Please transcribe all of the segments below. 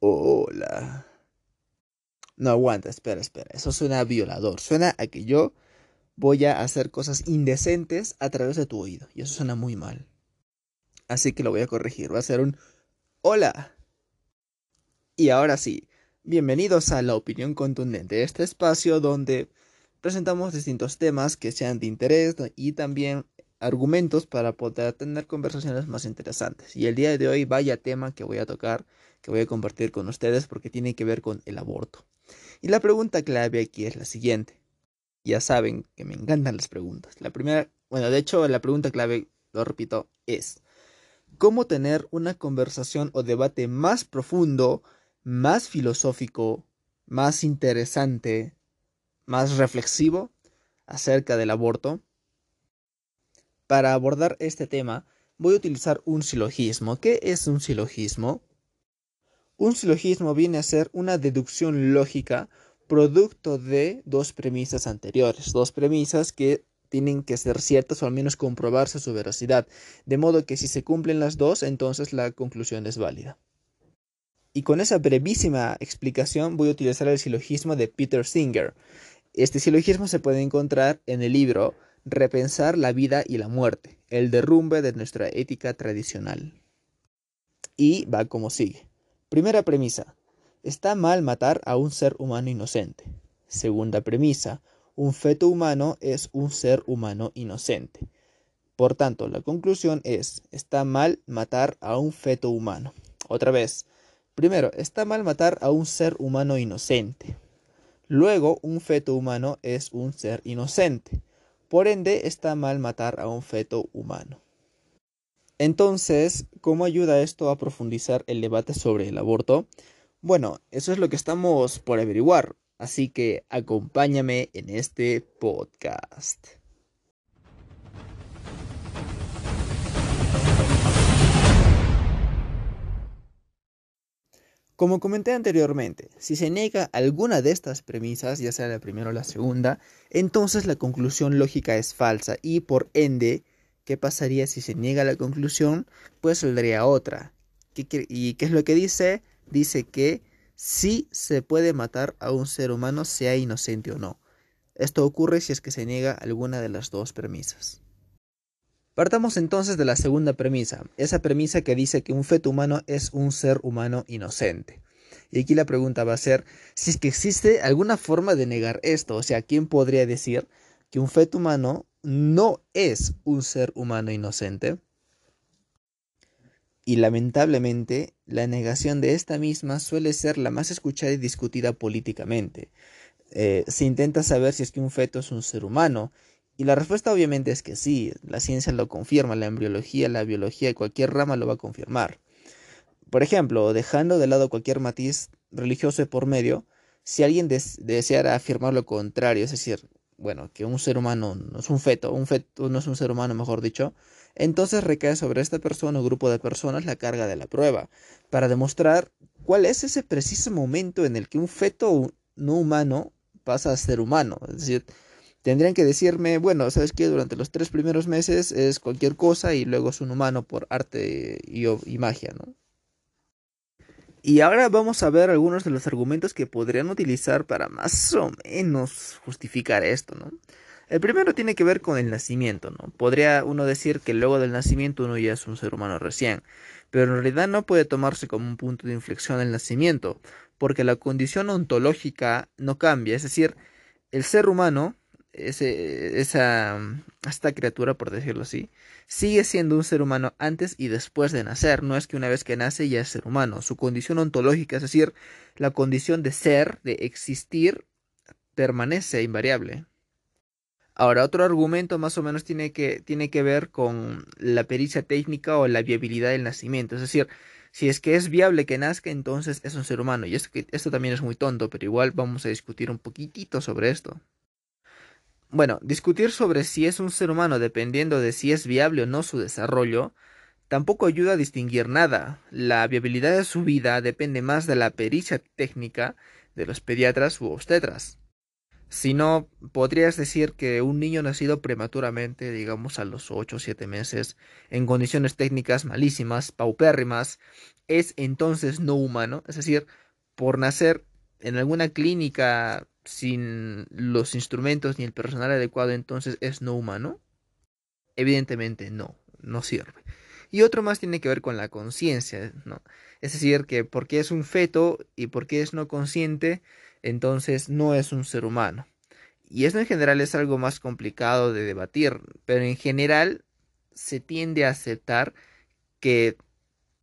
Hola. No aguanta, espera, espera. Eso suena violador. Suena a que yo voy a hacer cosas indecentes a través de tu oído. Y eso suena muy mal. Así que lo voy a corregir. Va a ser un hola. Y ahora sí, bienvenidos a La Opinión Contundente, este espacio donde presentamos distintos temas que sean de interés y también argumentos para poder tener conversaciones más interesantes. Y el día de hoy vaya tema que voy a tocar, que voy a compartir con ustedes porque tiene que ver con el aborto. Y la pregunta clave aquí es la siguiente. Ya saben que me encantan las preguntas. La primera, bueno, de hecho la pregunta clave, lo repito, es ¿cómo tener una conversación o debate más profundo, más filosófico, más interesante, más reflexivo acerca del aborto? Para abordar este tema, voy a utilizar un silogismo. ¿Qué es un silogismo? Un silogismo viene a ser una deducción lógica producto de dos premisas anteriores, dos premisas que tienen que ser ciertas o al menos comprobarse su veracidad, de modo que si se cumplen las dos, entonces la conclusión es válida. Y con esa brevísima explicación voy a utilizar el silogismo de Peter Singer. Este silogismo se puede encontrar en el libro repensar la vida y la muerte, el derrumbe de nuestra ética tradicional. Y va como sigue. Primera premisa. Está mal matar a un ser humano inocente. Segunda premisa. Un feto humano es un ser humano inocente. Por tanto, la conclusión es, está mal matar a un feto humano. Otra vez. Primero, está mal matar a un ser humano inocente. Luego, un feto humano es un ser inocente. Por ende, está mal matar a un feto humano. Entonces, ¿cómo ayuda esto a profundizar el debate sobre el aborto? Bueno, eso es lo que estamos por averiguar, así que acompáñame en este podcast. Como comenté anteriormente, si se niega alguna de estas premisas, ya sea la primera o la segunda, entonces la conclusión lógica es falsa y por ende, ¿qué pasaría si se niega la conclusión? Pues saldría otra. ¿Y qué es lo que dice? Dice que sí se puede matar a un ser humano, sea inocente o no. Esto ocurre si es que se niega alguna de las dos premisas. Partamos entonces de la segunda premisa, esa premisa que dice que un feto humano es un ser humano inocente. Y aquí la pregunta va a ser si es que existe alguna forma de negar esto, o sea, ¿quién podría decir que un feto humano no es un ser humano inocente? Y lamentablemente, la negación de esta misma suele ser la más escuchada y discutida políticamente. Eh, se intenta saber si es que un feto es un ser humano y la respuesta obviamente es que sí, la ciencia lo confirma, la embriología, la biología, cualquier rama lo va a confirmar. Por ejemplo, dejando de lado cualquier matiz religioso por medio, si alguien deseara afirmar lo contrario, es decir, bueno, que un ser humano no es un feto, un feto no es un ser humano, mejor dicho, entonces recae sobre esta persona o grupo de personas la carga de la prueba, para demostrar cuál es ese preciso momento en el que un feto no humano pasa a ser humano. Es decir, tendrían que decirme, bueno, sabes que durante los tres primeros meses es cualquier cosa y luego es un humano por arte y, magia, ¿no? Y ahora vamos a ver algunos de los argumentos que podrían utilizar para más o menos justificar esto, ¿no? El primero tiene que ver con el nacimiento, ¿no? Podría uno decir que luego del nacimiento uno ya es un ser humano recién, pero en realidad no puede tomarse como un punto de inflexión el nacimiento, porque la condición ontológica no cambia, es decir, el ser humano esa, esta criatura, por decirlo así, sigue siendo un ser humano antes y después de nacer. No es que una vez que nace ya es ser humano. Su condición ontológica, es decir, la condición de ser, de existir, permanece invariable. Ahora, otro argumento más o menos tiene que, tiene que ver con la pericia técnica o la viabilidad del nacimiento. Es decir, si es que es viable que nazca, entonces es un ser humano. Y esto, esto también es muy tonto, pero igual vamos a discutir un poquitito sobre esto. Bueno, discutir sobre si es un ser humano dependiendo de si es viable o no su desarrollo, tampoco ayuda a distinguir nada. La viabilidad de su vida depende más de la pericia técnica de los pediatras u obstetras. Si no, podrías decir que un niño nacido prematuramente, digamos a los 8 o 7 meses, en condiciones técnicas malísimas, paupérrimas, es entonces no humano. Es decir, por nacer en alguna clínica sin los instrumentos ni el personal adecuado, entonces es no humano. Evidentemente no, no sirve. Y otro más tiene que ver con la conciencia, ¿no? Es decir, que porque es un feto y porque es no consciente, entonces no es un ser humano. Y eso en general es algo más complicado de debatir, pero en general se tiende a aceptar que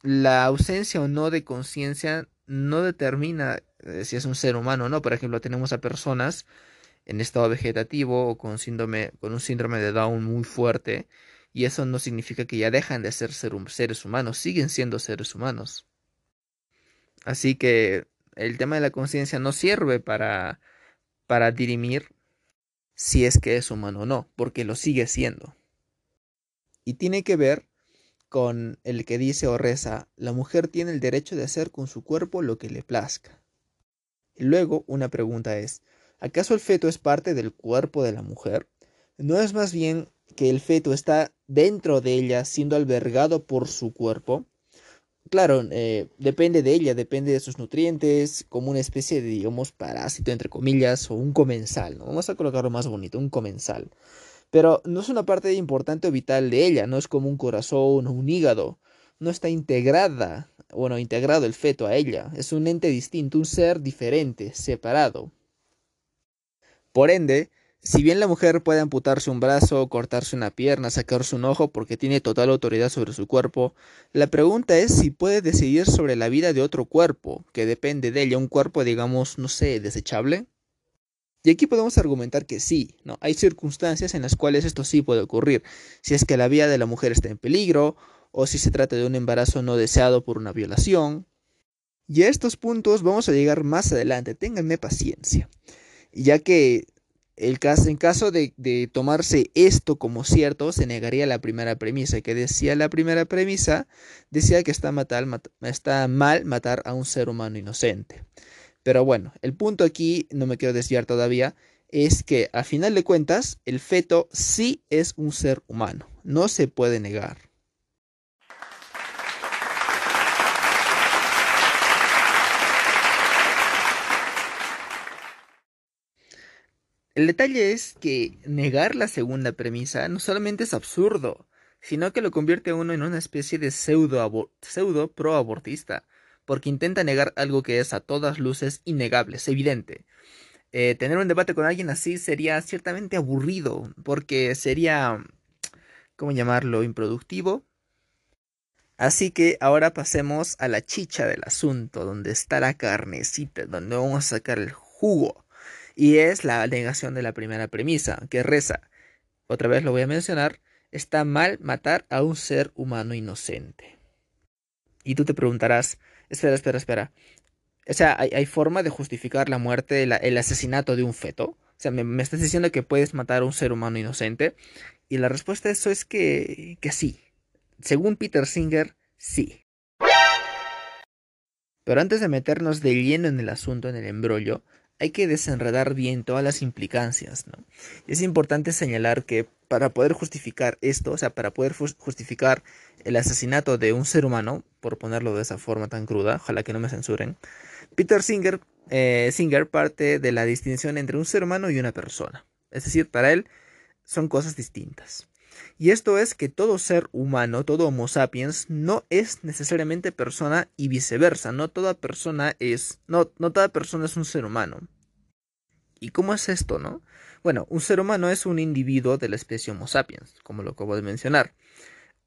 la ausencia o no de conciencia no determina si es un ser humano o no. Por ejemplo, tenemos a personas en estado vegetativo o con, síndrome, con un síndrome de Down muy fuerte y eso no significa que ya dejan de ser seres humanos, siguen siendo seres humanos. Así que el tema de la conciencia no sirve para, para dirimir si es que es humano o no, porque lo sigue siendo. Y tiene que ver con el que dice o reza, la mujer tiene el derecho de hacer con su cuerpo lo que le plazca. Luego una pregunta es, ¿acaso el feto es parte del cuerpo de la mujer? ¿No es más bien que el feto está dentro de ella siendo albergado por su cuerpo? claro, eh, depende de ella, depende de sus nutrientes, como una especie de, digamos, parásito, entre comillas, o un comensal, ¿no? Vamos a colocarlo más bonito, un comensal. Pero no es una parte importante o vital de ella, no es como un corazón o un hígado, no está integrada, bueno, integrado el feto a ella, es un ente distinto, un ser diferente, separado. Por ende, si bien la mujer puede amputarse un brazo, cortarse una pierna, sacarse un ojo porque tiene total autoridad sobre su cuerpo, la pregunta es si puede decidir sobre la vida de otro cuerpo, que depende de ella, un cuerpo digamos, no sé, desechable. Y aquí podemos argumentar que sí, ¿no? Hay circunstancias en las cuales esto sí puede ocurrir, si es que la vida de la mujer está en peligro, o si se trata de un embarazo no deseado por una violación. Y a estos puntos vamos a llegar más adelante, ténganme paciencia, ya que el caso, en caso de, tomarse esto como cierto, se negaría la primera premisa. que decía la primera premisa? Decía que está, está mal matar a un ser humano inocente. Pero bueno, el punto aquí, no me quiero desviar todavía, es que a final de cuentas, el feto sí es un ser humano. No se puede negar. El detalle es que negar la segunda premisa no solamente es absurdo, sino que lo convierte a uno en una especie de pseudo, pseudo pro-abortista, porque intenta negar algo que es a todas luces innegable, es evidente. Eh, tener un debate con alguien así sería ciertamente aburrido, porque sería, ¿cómo llamarlo?, improductivo. Así que ahora pasemos a la chicha del asunto, donde está la carnecita, donde vamos a sacar el jugo. Y es la negación de la primera premisa, que reza, otra vez lo voy a mencionar, está mal matar a un ser humano inocente. Y tú te preguntarás, espera, espera, espera. O sea, ¿hay, forma de justificar la muerte, el, asesinato de un feto? O sea, me, me, estás diciendo que puedes matar a un ser humano inocente. Y la respuesta a eso es que, que sí. Según Peter Singer, sí. Pero antes de meternos de lleno en el asunto, en el embrollo, hay que desenredar bien todas las implicancias, ¿no? Es importante señalar que para poder justificar esto, o sea, para poder justificar el asesinato de un ser humano, por ponerlo de esa forma tan cruda, ojalá que no me censuren, Peter Singer, eh, Singer parte de la distinción entre un ser humano y una persona. Es decir, para él son cosas distintas. Y esto es que todo ser humano, todo Homo sapiens, no es necesariamente persona y viceversa. No toda persona es. No, no toda persona es un ser humano. ¿Y cómo es esto, no? Bueno, un ser humano es un individuo de la especie Homo sapiens, como lo acabo de mencionar.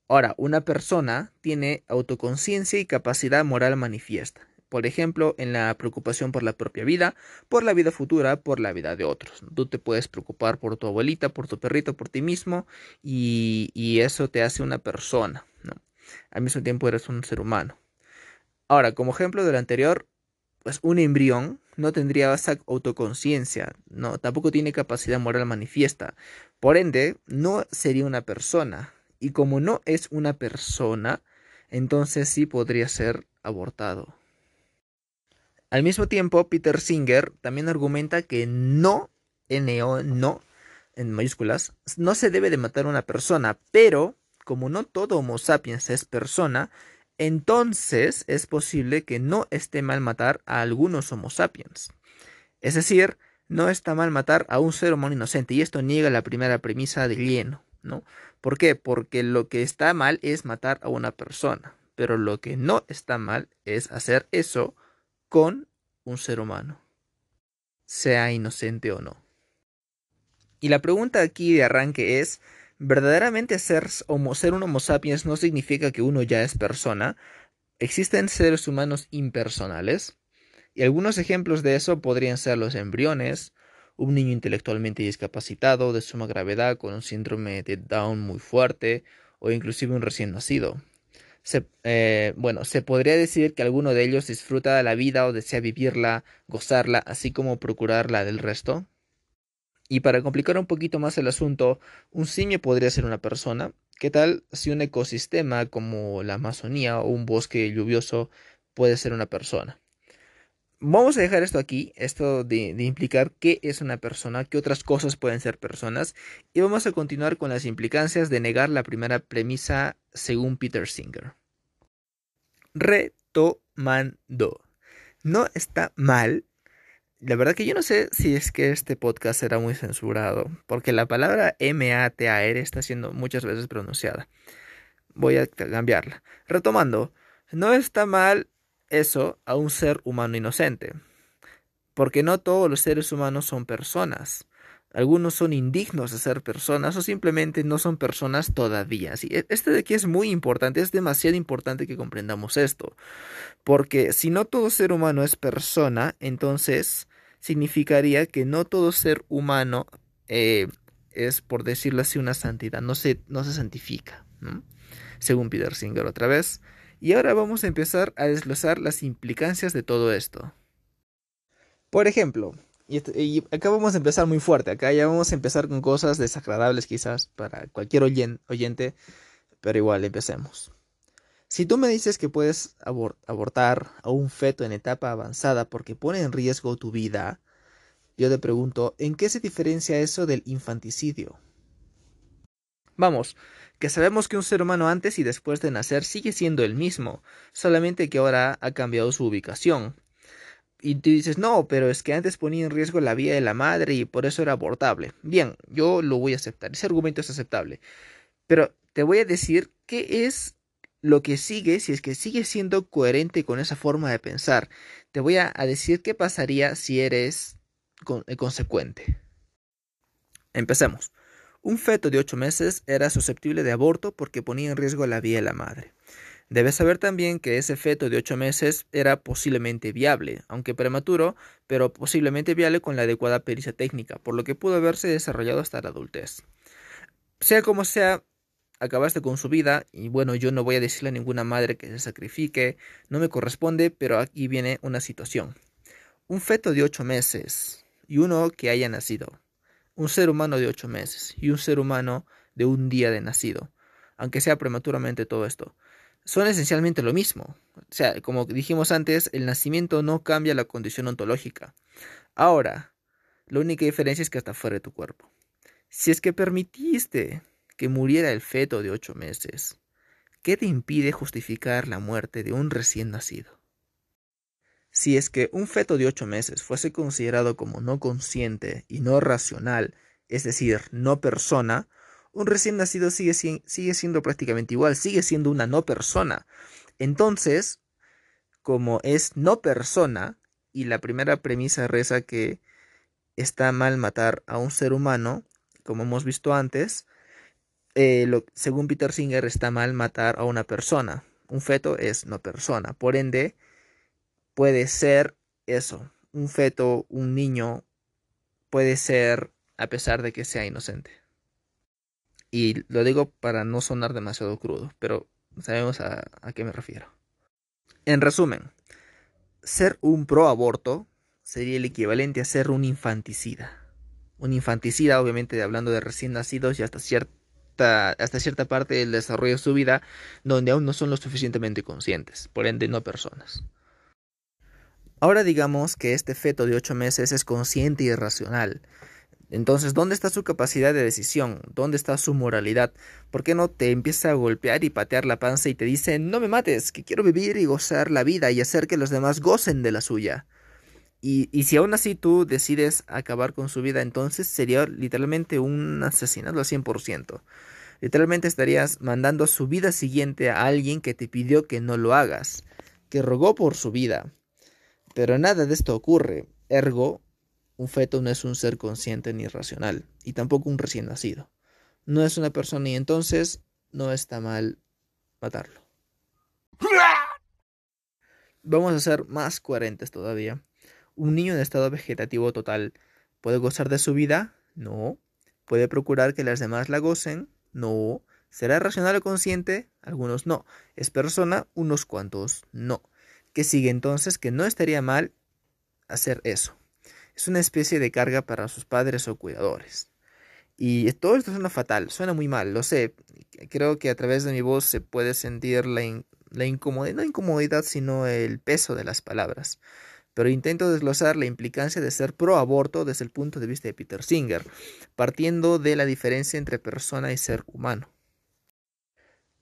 Ahora, una persona tiene autoconciencia y capacidad moral manifiesta por ejemplo, en la preocupación por la propia vida, por la vida futura, por la vida de otros. Tú te puedes preocupar por tu abuelita, por tu perrito, por ti mismo, y, eso te hace una persona, ¿no? Al mismo tiempo eres un ser humano. Ahora, como ejemplo de lo anterior, pues un embrión no tendría esa autoconciencia, no, tampoco tiene capacidad moral manifiesta. Por ende, no sería una persona. Y como no es una persona, entonces sí podría ser abortado. Al mismo tiempo, Peter Singer también argumenta que no N-O, no, en mayúsculas, no se debe de matar a una persona, pero como no todo Homo sapiens es persona, entonces es posible que no esté mal matar a algunos Homo sapiens. Es decir, no está mal matar a un ser humano inocente, y esto niega la primera premisa de lleno, ¿no? ¿Por qué? Porque lo que está mal es matar a una persona, pero lo que no está mal es hacer eso con un ser humano, sea inocente o no. Y la pregunta aquí de arranque es, verdaderamente ser, ser un Homo sapiens no significa que uno ya es persona. Existen seres humanos impersonales. Y algunos ejemplos de eso podrían ser los embriones, un niño intelectualmente discapacitado de suma gravedad con un síndrome de Down muy fuerte o inclusive un recién nacido. Se, eh, bueno, se podría decir que alguno de ellos disfruta de la vida o desea vivirla, gozarla, así como procurarla del resto. Y para complicar un poquito más el asunto, un simio podría ser una persona. ¿Qué tal si un ecosistema como la Amazonía o un bosque lluvioso puede ser una persona? Vamos a dejar esto aquí, esto de, implicar qué es una persona, qué otras cosas pueden ser personas, y vamos a continuar con las implicancias de negar la primera premisa según Peter Singer. Retomando. No está mal la verdad que yo no sé si es que este podcast será muy censurado, porque la palabra M-A-T-A-R está siendo muchas veces pronunciada. Voy a cambiarla. Retomando, no está mal eso a un ser humano inocente, porque no todos los seres humanos son personas. Algunos son indignos de ser personas o simplemente no son personas todavía. E, este de aquí es muy importante, es demasiado importante que comprendamos esto. Porque si no todo ser humano es persona, entonces significaría que no todo ser humano eh, es, por decirlo así, una santidad, no se, no se santifica, según Peter Singer otra vez. Y ahora vamos a empezar a desglosar las implicancias de todo esto. Por ejemplo, y, acá vamos a empezar muy fuerte. Acá ya vamos a empezar con cosas desagradables quizás para cualquier oyente, pero igual empecemos. Si tú me dices que puedes abortar a un feto en etapa avanzada porque pone en riesgo tu vida, yo te pregunto, ¿en qué se diferencia eso del infanticidio? Vamos, que sabemos que un ser humano antes y después de nacer sigue siendo el mismo, solamente que ahora ha cambiado su ubicación, y tú dices, no, pero es que antes ponía en riesgo la vida de la madre y por eso era abortable. Bien, yo lo voy a aceptar, ese argumento es aceptable. Pero te voy a decir qué es lo que sigue si es que sigue siendo coherente con esa forma de pensar. Te voy a, decir qué pasaría si eres eh, consecuente. Empecemos. Un feto de 8 meses era susceptible de aborto porque ponía en riesgo la vida de la madre. Debes saber también que ese feto de 8 meses era posiblemente viable, aunque prematuro, pero posiblemente viable con la adecuada pericia técnica, por lo que pudo haberse desarrollado hasta la adultez. Sea como sea, acabaste con su vida y bueno, yo no voy a decirle a ninguna madre que se sacrifique, no me corresponde, pero aquí viene una situación. Un feto de 8 meses y uno que haya nacido. Un ser humano de 8 meses y un ser humano de un día de nacido, aunque sea prematuramente todo esto son esencialmente lo mismo. O sea, como dijimos antes, el nacimiento no cambia la condición ontológica. Ahora, la única diferencia es que está fuera de tu cuerpo. Si es que permitiste que muriera el feto de ocho meses, ¿qué te impide justificar la muerte de un recién nacido? Si es que un feto de ocho meses fuese considerado como no consciente y no racional, es decir, no persona, un recién nacido sigue, sigue siendo prácticamente igual, sigue siendo una no persona. Entonces, como es no persona, y la primera premisa reza que está mal matar a un ser humano, como hemos visto antes, eh, según Peter Singer está mal matar a una persona. Un feto es no persona. Por ende, puede ser eso. Un feto, un niño, puede ser a pesar de que sea inocente. Y lo digo para no sonar demasiado crudo, pero sabemos a, qué me refiero. En resumen, ser un pro aborto sería el equivalente a ser un infanticida. Un infanticida, obviamente, hablando de recién nacidos y hasta cierta, hasta cierta parte del desarrollo de su vida, donde aún no son lo suficientemente conscientes, por ende no personas. Ahora digamos que este feto de 8 meses es consciente y racional, Entonces, ¿dónde está su capacidad de decisión? ¿Dónde está su moralidad? ¿Por qué no te empieza a golpear y patear la panza y te dice, no me mates, que quiero vivir y gozar la vida y hacer que los demás gocen de la suya? Y, si aún así tú decides acabar con su vida, entonces sería literalmente un asesinato al 100%. Literalmente estarías mandando su vida siguiente a alguien que te pidió que no lo hagas, que rogó por su vida. Pero nada de esto ocurre. Ergo, un feto no es un ser consciente ni racional, y tampoco un recién nacido. No es una persona y entonces no está mal matarlo. Vamos a ser más coherentes todavía. ¿Un niño en estado vegetativo total puede gozar de su vida? No. ¿Puede procurar que las demás la gocen? No. ¿Será racional o consciente? Algunos no. ¿Es persona? Unos cuantos no. ¿Qué sigue entonces? Que no estaría mal hacer eso es una especie de carga para sus padres o cuidadores. Y todo esto suena fatal, suena muy mal, lo sé. Creo que a través de mi voz se puede sentir la, la incomodidad, no incomodidad, sino el peso de las palabras. Pero intento desglosar la implicancia de ser pro aborto desde el punto de vista de Peter Singer, partiendo de la diferencia entre persona y ser humano.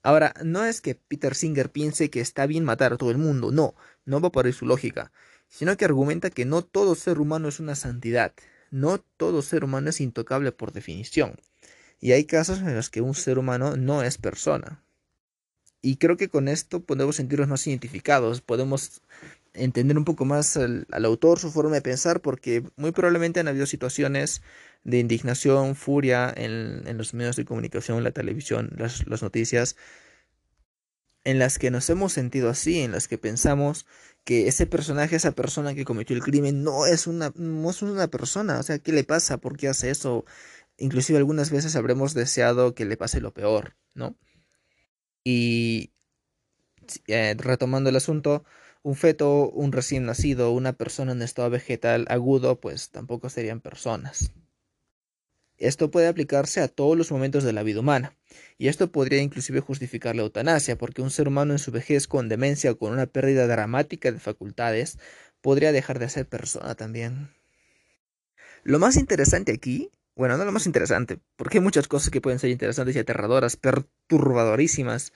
Ahora, no es que Peter Singer piense que está bien matar a todo el mundo, no, no va por ahí su lógica sino que argumenta que no todo ser humano es una santidad, no todo ser humano es intocable por definición, y hay casos en los que un ser humano no es persona. Y creo que con esto podemos sentirnos más identificados, podemos entender un poco más al, autor, su forma de pensar, porque muy probablemente han habido situaciones de indignación, furia en, los medios de comunicación, la televisión, las noticias, en las que nos hemos sentido así, en las que pensamos que ese personaje, esa persona que cometió el crimen, no es una, no es una persona. O sea, ¿qué le pasa? ¿Por qué hace eso? Inclusive algunas veces habremos deseado que le pase lo peor, ¿no? Y eh, retomando el asunto, un feto, un recién nacido, una persona en estado vegetal agudo, pues tampoco serían personas. Esto puede aplicarse a todos los momentos de la vida humana, y esto podría inclusive justificar la eutanasia, porque un ser humano en su vejez con demencia o con una pérdida dramática de facultades podría dejar de ser persona también. Lo más interesante aquí, bueno, no lo más interesante, porque hay muchas cosas que pueden ser interesantes y aterradoras, perturbadorísimas,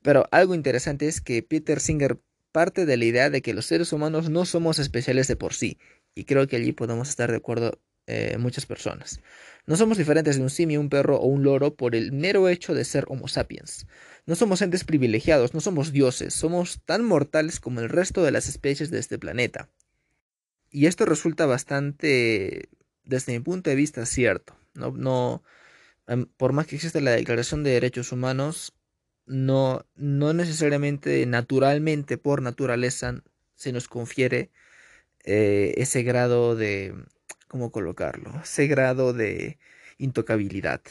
pero algo interesante es que Peter Singer parte de la idea de que los seres humanos no somos especiales de por sí, y creo que allí podemos estar de acuerdo eh, muchas personas. No somos diferentes de un simio, un perro o un loro por el mero hecho de ser Homo sapiens. No somos entes privilegiados, no somos dioses, somos tan mortales como el resto de las especies de este planeta. Y esto resulta bastante, desde mi punto de vista, cierto. No, no, em, por más que exista la Declaración de Derechos Humanos, no, no necesariamente, naturalmente, por naturaleza, se nos confiere eh, ese grado de cómo colocarlo, ese grado de intocabilidad.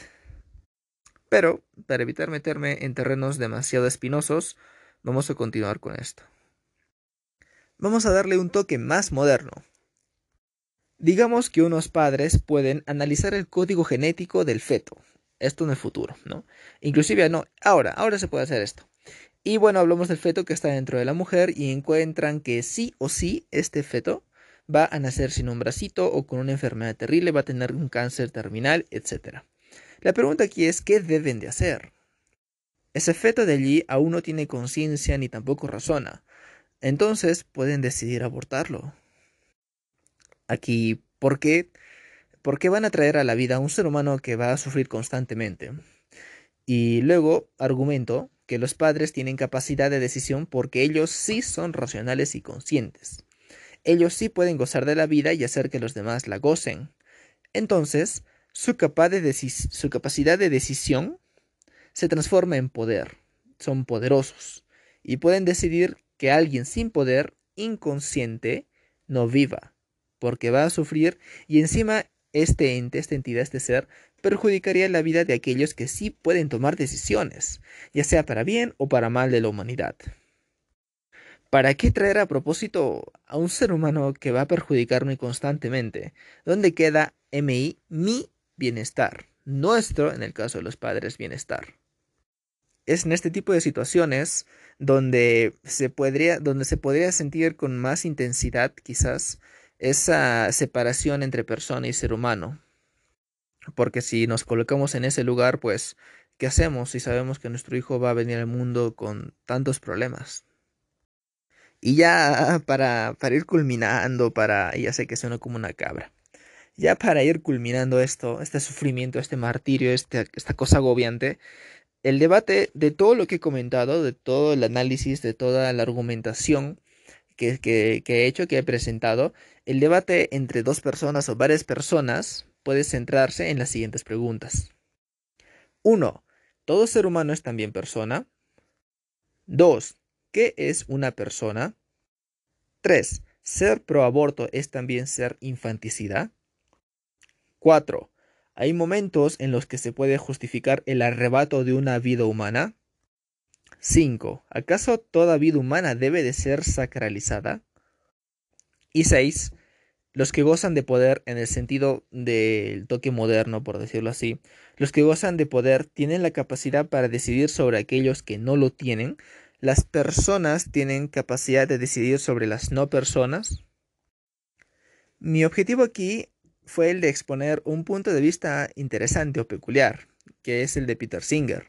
Pero, para evitar meterme en terrenos demasiado espinosos, vamos a continuar con esto. Vamos a darle un toque más moderno. Digamos que unos padres pueden analizar el código genético del feto. Esto en el futuro, ¿no? Inclusive no, ahora, ahora se puede hacer esto. Y bueno, hablamos del feto que está dentro de la mujer y encuentran que sí o sí este feto va a nacer sin un bracito o con una enfermedad terrible, va a tener un cáncer terminal, etc. La pregunta aquí es, ¿qué deben de hacer? Ese feto de allí aún no tiene conciencia ni tampoco razona. Entonces pueden decidir abortarlo. Aquí, ¿por qué? ¿Por qué van a traer a la vida a un ser humano que va a sufrir constantemente? Y luego argumento que los padres tienen capacidad de decisión porque ellos sí son racionales y conscientes ellos sí pueden gozar de la vida y hacer que los demás la gocen. Entonces, su, su capacidad de decisión se transforma en poder. Son poderosos y pueden decidir que alguien sin poder, inconsciente, no viva, porque va a sufrir y encima este ente, esta entidad, este ser, perjudicaría la vida de aquellos que sí pueden tomar decisiones, ya sea para bien o para mal de la humanidad. ¿Para qué traer a propósito a un ser humano que va a perjudicarme constantemente? ¿Dónde queda MI, mi bienestar? Nuestro, en el caso de los padres, bienestar. Es en este tipo de situaciones donde se podría, donde se podría sentir con más intensidad quizás esa separación entre persona y ser humano. Porque si nos colocamos en ese lugar, pues, ¿qué hacemos si sabemos que nuestro hijo va a venir al mundo con tantos problemas? Y ya para, para ir culminando, para, ya sé que suena como una cabra, ya para ir culminando esto, este sufrimiento, este martirio, este, esta cosa agobiante, el debate de todo lo que he comentado, de todo el análisis, de toda la argumentación que, que, que he hecho, que he presentado, el debate entre dos personas o varias personas puede centrarse en las siguientes preguntas. 1. ¿Todo ser humano es también persona? 2. ¿Qué es una persona? 3. ¿Ser pro aborto es también ser infanticida? 4. ¿Hay momentos en los que se puede justificar el arrebato de una vida humana? 5. ¿Acaso toda vida humana debe de ser sacralizada? Y 6. Los que gozan de poder en el sentido del toque moderno, por decirlo así, los que gozan de poder tienen la capacidad para decidir sobre aquellos que no lo tienen. Las personas tienen capacidad de decidir sobre las no personas. Mi objetivo aquí fue el de exponer un punto de vista interesante o peculiar, que es el de Peter Singer.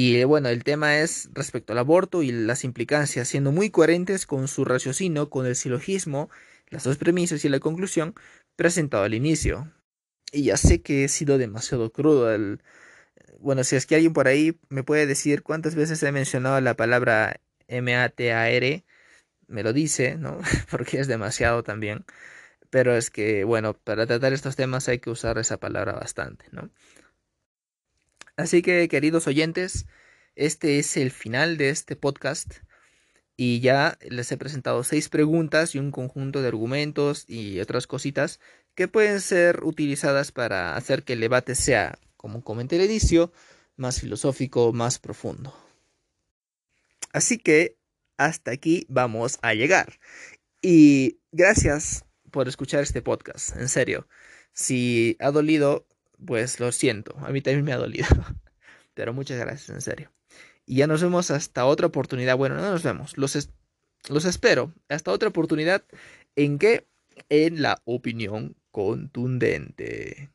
Y bueno, el tema es respecto al aborto y las implicancias, siendo muy coherentes con su raciocinio, con el silogismo las dos premisas y la conclusión presentado al inicio. Y ya sé que he sido demasiado crudo. Bueno, si es que alguien por ahí me puede decir cuántas veces he mencionado la palabra M-A-T-A-R, me lo dice, ¿no? Porque es demasiado también. Pero es que, bueno, para tratar estos temas hay que usar esa palabra bastante, ¿no? Así que, queridos oyentes, este es el final de este podcast y ya les he presentado seis preguntas y un conjunto de argumentos y otras cositas que pueden ser utilizadas para hacer que el debate sea, como comenté al inicio, más filosófico, más profundo. Así que hasta aquí vamos a llegar. Y gracias por escuchar este podcast, en serio. Si ha dolido, pues lo siento, a mí también me ha dolido. Pero muchas gracias, en serio. Y ya nos vemos hasta otra oportunidad. Bueno, no nos vemos. Los, es los espero. Hasta otra oportunidad. ¿En qué? En la opinión contundente.